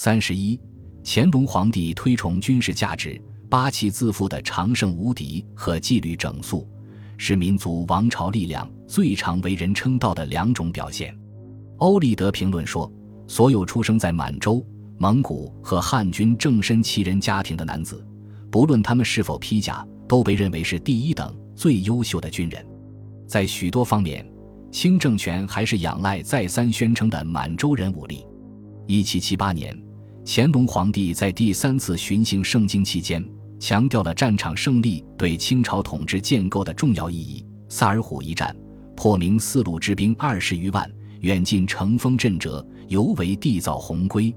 三十一，乾隆皇帝推崇军事价值、八旗自负的长胜无敌和纪律整肃，是民族王朝力量最常为人称道的两种表现。欧立德评论说：“所有出生在满洲、蒙古和汉军正身旗人家庭的男子，不论他们是否披甲，都被认为是第一等、最优秀的军人。在许多方面，清政权还是仰赖再三宣称的满洲人武力。”一七七八年，乾隆皇帝在第三次巡行盛京期间，强调了战场胜利对清朝统治建构的重要意义。萨尔浒一战，破明四路之兵二十余万。远近乘风震折，尤为缔造鸿归。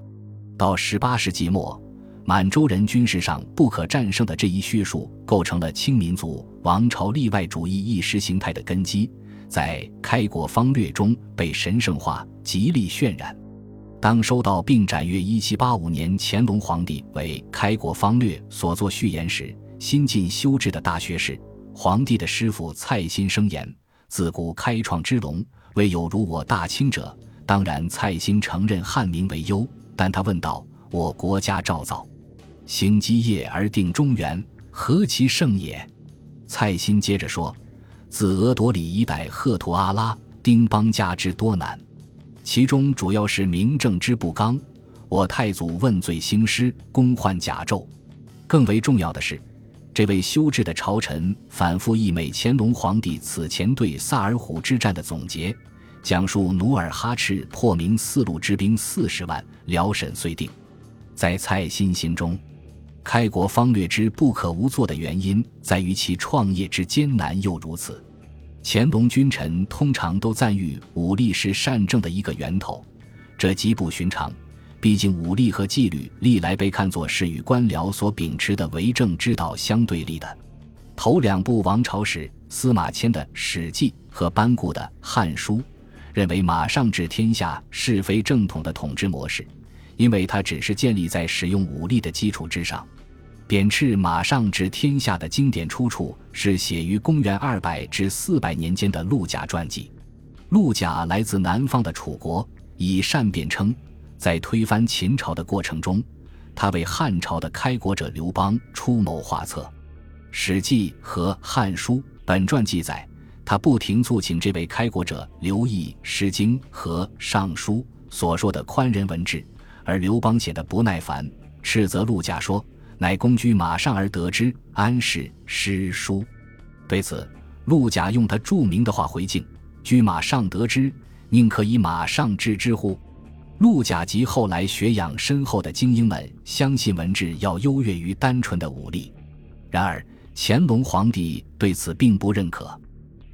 到十八世纪末，满洲人军事上不可战胜的这一叙述，构成了清民族王朝例外主义意识形态的根基，在《开国方略》中被神圣化、极力渲染。当收到并展阅1785年乾隆皇帝为《开国方略》所作序言时，新晋修治的大学士、皇帝的师傅蔡新生言：“自古开创之龙。”未有如我大清者，当然蔡新承认汉名为优，但他问道：“我国家诏造，兴基业而定中原，何其盛也？”蔡新接着说：“自额朵里以逮赫图阿拉、丁邦家之多难，其中主要是明政之不刚。我太祖问罪兴师，公换甲胄。更为重要的是。”这位修治的朝臣反复溢美乾隆皇帝此前对萨尔浒之战的总结，讲述努尔哈赤破明四路之兵四十万，辽沈遂定。在蔡新心中，开国方略之不可无作的原因在于其创业之艰难又如此。乾隆君臣通常都赞誉武力是善政的一个源头，这极不寻常。毕竟，武力和纪律历来被看作是与官僚所秉持的为政之道相对立的。头两部王朝史司马迁的《史记》和班固的《汉书》，认为马上治天下是非正统的统治模式，因为它只是建立在使用武力的基础之上。贬斥马上知天下的经典出处是写于公元二百至四百年间的陆贾传记。陆贾来自南方的楚国，以善辩称。在推翻秦朝的过程中，他为汉朝的开国者刘邦出谋划策。《史记》和《汉书》本传记载，他不停促请这位开国者留意《诗经》和《尚书》所说的宽仁文治，而刘邦显得不耐烦，斥责陆贾说：“乃公居马上而得之，安是诗书？”对此，陆贾用他著名的话回敬：“居马上得之，宁可以马上治之乎？”陆贾及后来学养深厚的精英们相信文治要优越于单纯的武力，然而乾隆皇帝对此并不认可。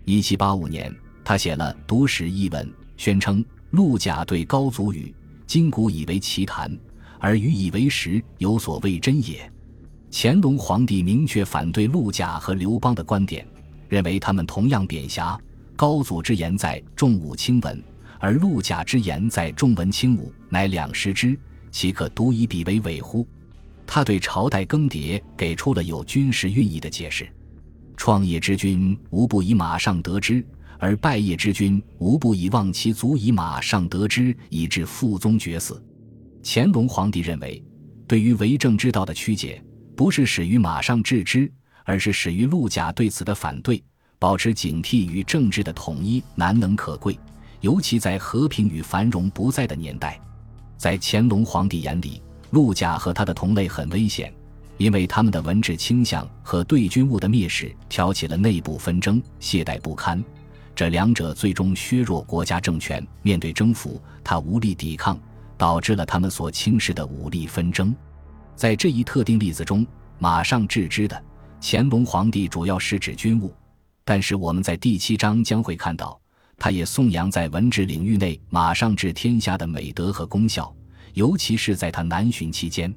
一七八五年，他写了《读史》一文，宣称陆贾对高祖语，今古以为奇谈，而予以为实，有所谓真也。乾隆皇帝明确反对陆贾和刘邦的观点，认为他们同样贬狭。高祖之言在重武轻文。而陆贾之言在重文轻武，乃两失之，岂可独以彼为伪乎？他对朝代更迭给出了有军事寓意的解释：创业之君无不以马上得之，而败业之君无不以望其足以马上得之，以致父宗绝嗣。乾隆皇帝认为，对于为政之道的曲解，不是始于马上治之，而是始于陆贾对此的反对。保持警惕与政治的统一，难能可贵。尤其在和平与繁荣不在的年代，在乾隆皇帝眼里，陆贾和他的同类很危险，因为他们的文治倾向和对军务的蔑视挑起了内部纷争，懈怠不堪。这两者最终削弱国家政权。面对征服，他无力抵抗，导致了他们所轻视的武力纷争。在这一特定例子中，马上治之的乾隆皇帝主要是指军务，但是我们在第七章将会看到。他也颂扬在文治领域内马上治天下的美德和功效，尤其是在他南巡期间。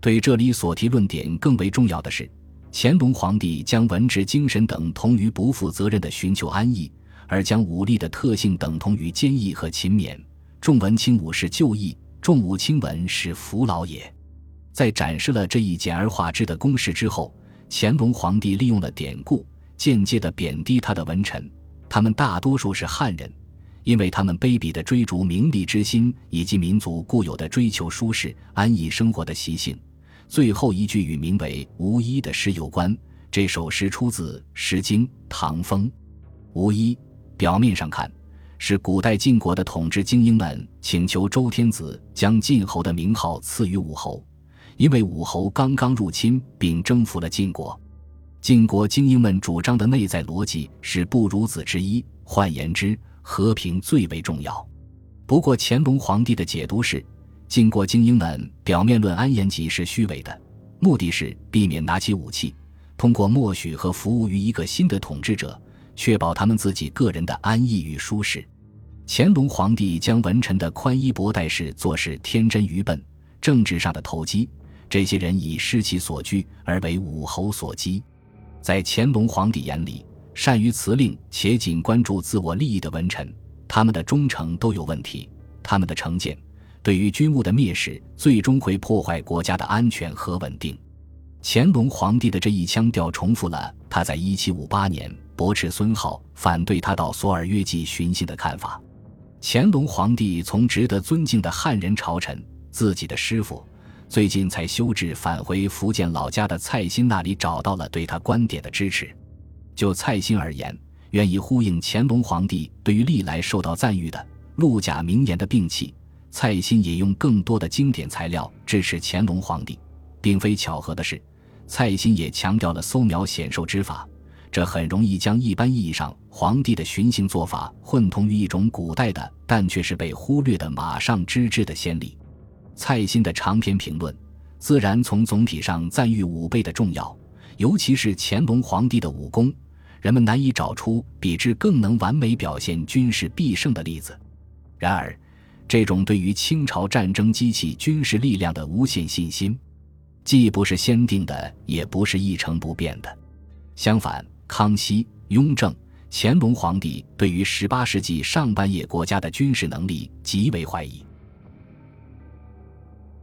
对这里所提论点更为重要的是，乾隆皇帝将文治精神等同于不负责任的寻求安逸，而将武力的特性等同于坚毅和勤勉。重文轻武是旧义，重武轻文是服劳也。在展示了这一简而化之的公式之后，乾隆皇帝利用了典故，间接地贬低他的文臣。他们大多数是汉人，因为他们卑鄙的追逐名利之心，以及民族固有的追求舒适安逸生活的习性。最后一句与名为“无一”的诗有关。这首诗出自《诗经·唐风·无一》。表面上看，是古代晋国的统治精英们请求周天子将晋侯的名号赐予武侯，因为武侯刚刚入侵并征服了晋国。晋国精英们主张的内在逻辑是不如子之一，换言之，和平最为重要。不过，乾隆皇帝的解读是，晋国精英们表面论安言疾是虚伪的，目的是避免拿起武器。通过默许和服务于一个新的统治者，确保他们自己个人的安逸与舒适。乾隆皇帝将文臣的宽衣薄带式做事天真愚笨，政治上的投机，这些人以失其所居而为武侯所击。在乾隆皇帝眼里，善于辞令且仅关注自我利益的文臣，他们的忠诚都有问题，他们的成见对于军务的蔑视，最终会破坏国家的安全和稳定。乾隆皇帝的这一腔调重复了他在1758年驳斥孙浩反对他到索尔约济寻衅的看法。乾隆皇帝从值得尊敬的汉人朝臣自己的师傅，最近才修治返回福建老家的蔡新那里找到了对他观点的支持。就蔡新而言，愿意呼应乾隆皇帝对于历来受到赞誉的陆贾名言的摒弃，蔡新也用更多的经典材料支持乾隆皇帝，并非巧合的是。蔡新也强调了搜苗显瘦之法，这很容易将一般意义上皇帝的巡行做法混同于一种古代的但却是被忽略的马上之治的先例。蔡新的长篇评论，自然从总体上赞誉武备的重要，尤其是乾隆皇帝的武功，人们难以找出比之更能完美表现军事必胜的例子。然而，这种对于清朝战争机器军事力量的无限信心。既不是先定的，也不是一成不变的。相反，康熙、雍正、乾隆皇帝对于十八世纪上半叶国家的军事能力极为怀疑。